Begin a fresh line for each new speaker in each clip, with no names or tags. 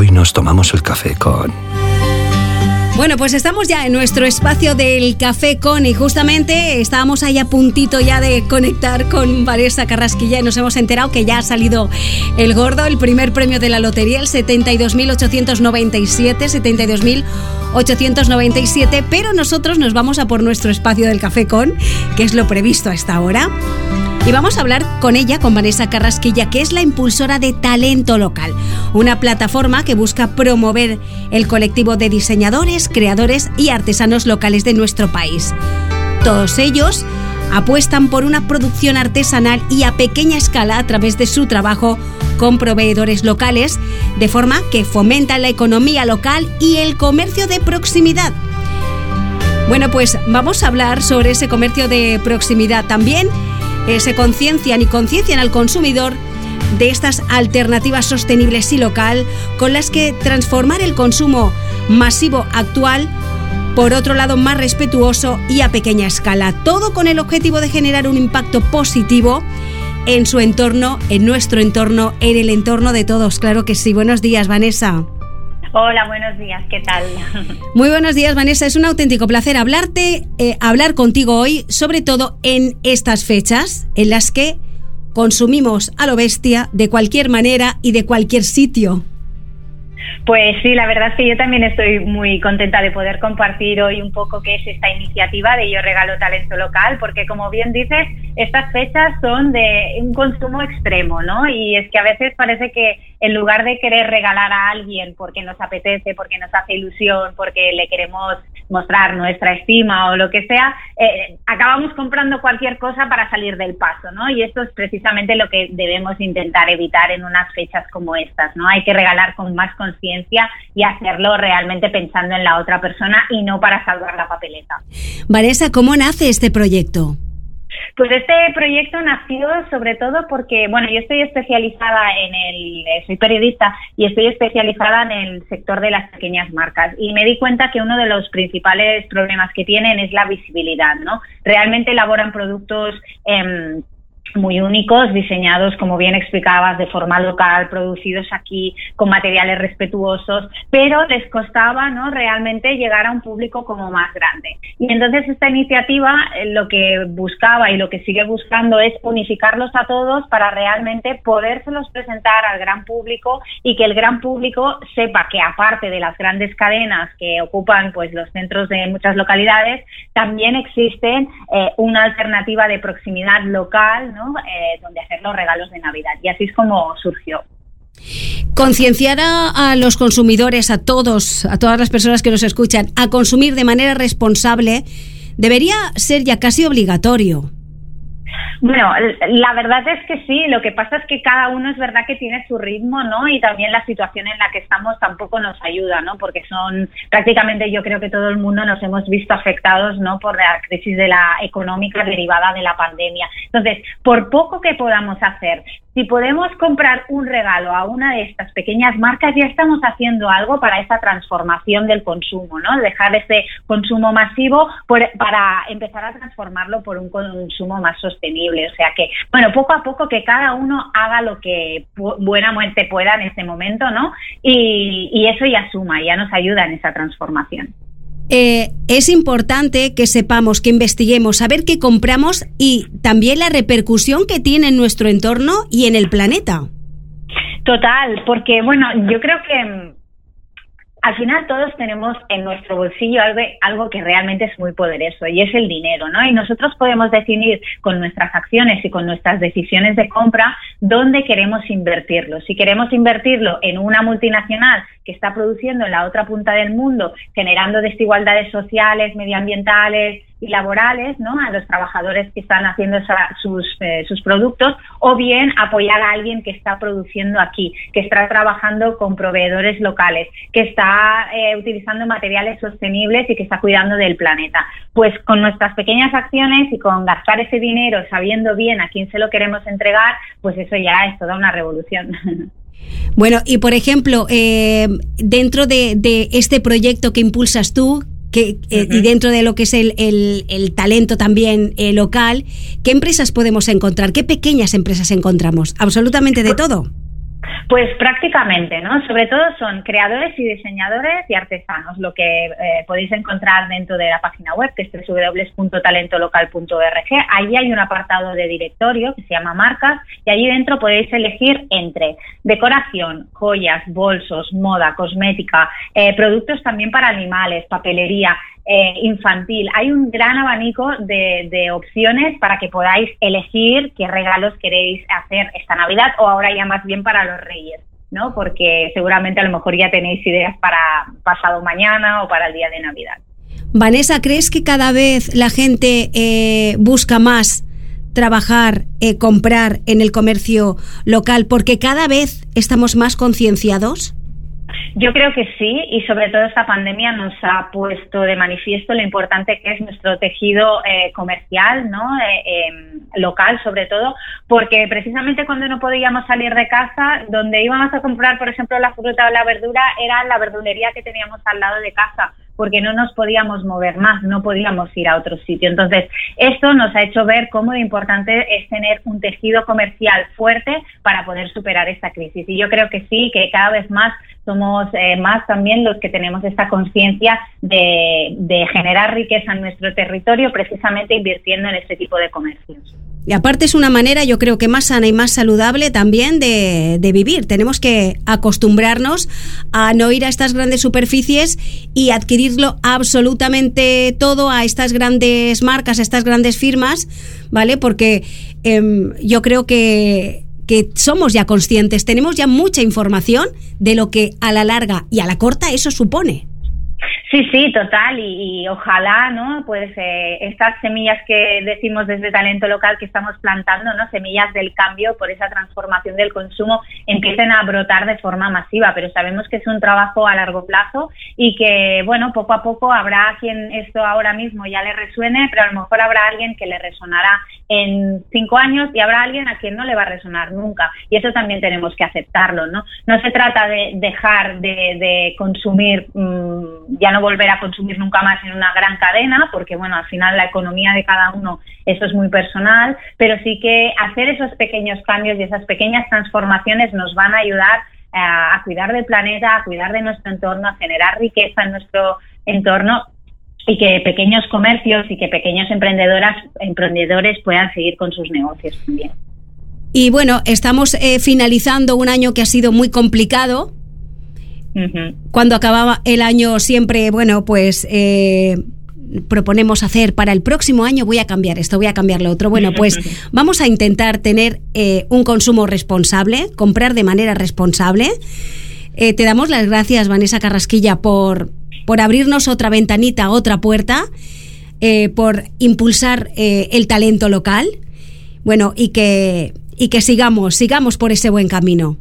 Hoy nos tomamos el café con...
Bueno, pues estamos ya en nuestro espacio del Café Con y justamente estábamos ahí a puntito ya de conectar con Vanessa Carrasquilla y nos hemos enterado que ya ha salido el gordo, el primer premio de la lotería, el 72.897, 72.897, pero nosotros nos vamos a por nuestro espacio del Café Con, que es lo previsto a esta hora. Y vamos a hablar con ella, con Vanessa Carrasquilla, que es la impulsora de Talento Local, una plataforma que busca promover el colectivo de diseñadores, creadores y artesanos locales de nuestro país. Todos ellos apuestan por una producción artesanal y a pequeña escala a través de su trabajo con proveedores locales, de forma que fomentan la economía local y el comercio de proximidad. Bueno, pues vamos a hablar sobre ese comercio de proximidad también eh, se conciencian y conciencian al consumidor de estas alternativas sostenibles y local con las que transformar el consumo masivo actual por otro lado más respetuoso y a pequeña escala, todo con el objetivo de generar un impacto positivo en su entorno, en nuestro entorno, en el entorno de todos. Claro que sí. Buenos días, Vanessa.
Hola, buenos días, ¿qué tal?
Muy buenos días, Vanessa. Es un auténtico placer hablarte, eh, hablar contigo hoy, sobre todo en estas fechas en las que consumimos a lo bestia de cualquier manera y de cualquier sitio.
Pues sí, la verdad es que yo también estoy muy contenta de poder compartir hoy un poco qué es esta iniciativa de Yo Regalo Talento Local, porque como bien dices, estas fechas son de un consumo extremo, ¿no? Y es que a veces parece que en lugar de querer regalar a alguien porque nos apetece, porque nos hace ilusión, porque le queremos mostrar nuestra estima o lo que sea, eh, acabamos comprando cualquier cosa para salir del paso, ¿no? Y esto es precisamente lo que debemos intentar evitar en unas fechas como estas, ¿no? Hay que regalar con más conciencia y hacerlo realmente pensando en la otra persona y no para salvar la papeleta.
Vanessa, ¿cómo nace este proyecto?
Pues este proyecto nació sobre todo porque, bueno, yo estoy especializada en el, eh, soy periodista y estoy especializada en el sector de las pequeñas marcas y me di cuenta que uno de los principales problemas que tienen es la visibilidad, ¿no? Realmente elaboran productos eh, muy únicos, diseñados, como bien explicabas, de forma local, producidos aquí con materiales respetuosos, pero les costaba ¿no? realmente llegar a un público como más grande. Y entonces esta iniciativa eh, lo que buscaba y lo que sigue buscando es unificarlos a todos para realmente podérselos presentar al gran público y que el gran público sepa que aparte de las grandes cadenas que ocupan pues los centros de muchas localidades, también existen eh, una alternativa de proximidad local, eh, donde hacer los regalos de Navidad. Y así es como surgió.
Concienciar a, los consumidores, a todos, a todas las personas que nos escuchan, a consumir de manera responsable, debería ser ya casi obligatorio.
Bueno, la verdad es que sí, lo que pasa es que cada uno es verdad que tiene su ritmo, ¿no? Y también la situación en la que estamos tampoco nos ayuda, ¿no? Porque son prácticamente yo creo que todo el mundo nos hemos visto afectados, ¿no? Por la crisis de la económica derivada de la pandemia. Entonces, por poco que podamos hacer, si podemos comprar un regalo a una de estas pequeñas marcas, ya estamos haciendo algo para esa transformación del consumo, ¿no? Dejar ese consumo masivo para empezar a transformarlo por un consumo más sostenible. O sea que, bueno, poco a poco que cada uno haga lo que buena muerte pueda en este momento, ¿no? Y, y eso ya suma, ya nos ayuda en esa transformación.
Eh, es importante que sepamos, que investiguemos, saber qué compramos y también la repercusión que tiene en nuestro entorno y en el planeta.
Total, porque bueno, yo creo que al final todos tenemos en nuestro bolsillo algo, algo, que realmente es muy poderoso y es el dinero, ¿no? Y nosotros podemos definir con nuestras acciones y con nuestras decisiones de compra dónde queremos invertirlo. Si queremos invertirlo en una multinacional que está produciendo en la otra punta del mundo, generando desigualdades sociales, medioambientales, y laborales ¿no? a los trabajadores que están haciendo sus, eh, sus productos o bien apoyar a alguien que está produciendo aquí, que está trabajando con proveedores locales, que está eh, utilizando materiales sostenibles y que está cuidando del planeta. Pues con nuestras pequeñas acciones y con gastar ese dinero sabiendo bien a quién se lo queremos entregar, pues eso ya es toda una revolución.
Bueno, y por ejemplo, eh, dentro de, de, este proyecto que impulsas tú, que, eh, y dentro de lo que es el, el, talento también eh, local, ¿qué empresas podemos encontrar? ¿Qué pequeñas empresas encontramos? Absolutamente de todo.
Pues prácticamente, ¿no? Sobre todo son creadores y diseñadores y artesanos, lo que eh, podéis encontrar dentro de la página web, que es www.talentolocal.org. Allí hay un apartado de directorio que se llama marcas y allí dentro podéis elegir entre decoración, joyas, bolsos, moda, cosmética, eh, productos también para animales, papelería, eh, infantil. Hay un gran abanico de, opciones para que podáis elegir qué regalos queréis hacer esta Navidad o ahora ya más bien para los Reyes. ¿No? Porque seguramente a lo mejor ya tenéis ideas para pasado mañana o para el día de Navidad.
Vanessa, ¿crees que cada vez la gente eh, busca más trabajar, eh, comprar en el comercio local porque cada vez estamos más concienciados?
Yo creo que sí, y sobre todo esta pandemia nos ha puesto de manifiesto lo importante que es nuestro tejido eh, comercial, ¿no? Eh, em, local sobre todo, porque precisamente cuando no podíamos salir de casa, donde íbamos a comprar, por ejemplo, la fruta o la verdura, era la verdulería que teníamos al lado de casa porque no nos podíamos mover más, no podíamos ir a otro sitio. Entonces, esto nos ha hecho ver cómo de importante es tener un tejido comercial fuerte para poder superar esta crisis. Y yo creo que sí, que cada vez más somos eh, más también los que tenemos esta conciencia de, de generar riqueza en nuestro territorio precisamente invirtiendo en este tipo de comercios.
Y aparte es una manera, yo creo que más sana y más saludable también de, vivir. Tenemos que acostumbrarnos a no ir a estas grandes superficies y adquirirlo absolutamente todo a estas grandes marcas, a estas grandes firmas, ¿vale? Porque em, yo creo que que somos ya conscientes, tenemos ya mucha información de lo que a la larga y a la corta eso supone.
Sí, sí, total, y, ojalá, ¿no? Pues eh, estas semillas que decimos desde talento local que estamos plantando, ¿no? Semillas del cambio por esa transformación del consumo empiecen a brotar de forma masiva, pero sabemos que es un trabajo a largo plazo y que, bueno, poco a poco habrá quien esto ahora mismo ya le resuene, pero a lo mejor habrá alguien que le resonará en cinco años y habrá alguien a quien no le va a resonar nunca. Y eso también tenemos que aceptarlo, ¿no? No se trata de dejar de, consumir, mm, ya no volver a consumir nunca más en una gran cadena, porque bueno, al final la economía de cada uno, eso es muy personal, pero sí que hacer esos pequeños cambios y esas pequeñas transformaciones nos van a ayudar eh, a cuidar del planeta, a cuidar de nuestro entorno, a generar riqueza en nuestro entorno y que pequeños comercios y que pequeños emprendedoras, emprendedores puedan seguir con sus negocios también.
Y bueno, estamos eh, finalizando un año que ha sido muy complicado. Cuando acababa el año siempre, bueno, pues eh, proponemos hacer para el próximo año voy a cambiar esto, voy a cambiar lo otro. Bueno, pues vamos a intentar tener eh, un consumo responsable, comprar de manera responsable. te damos las gracias, Vanessa Carrasquilla, por, por abrirnos otra ventanita, otra puerta, eh, por impulsar eh, el talento local. bueno, y que, y que sigamos, sigamos por ese buen camino.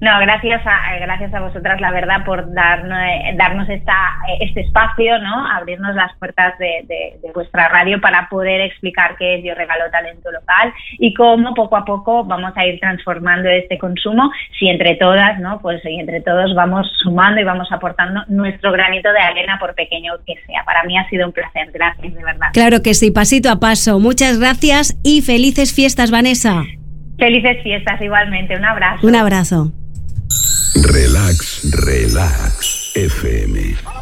No, gracias a, gracias a vosotras, la verdad, por darnos, darnos esta, este espacio, ¿no? Abrirnos las puertas de, vuestra radio para poder explicar qué es Yo Regalo Talento Local y cómo poco a poco vamos a ir transformando este consumo si entre todas, ¿no? Pues y entre todos vamos sumando y vamos aportando nuestro granito de arena, por pequeño que sea. Para mí ha sido un placer. Gracias, de verdad.
Claro que sí, pasito a paso. Muchas gracias y felices fiestas, Vanessa.
Felices fiestas igualmente. Un abrazo.
Un abrazo.
Relax, relax, FM.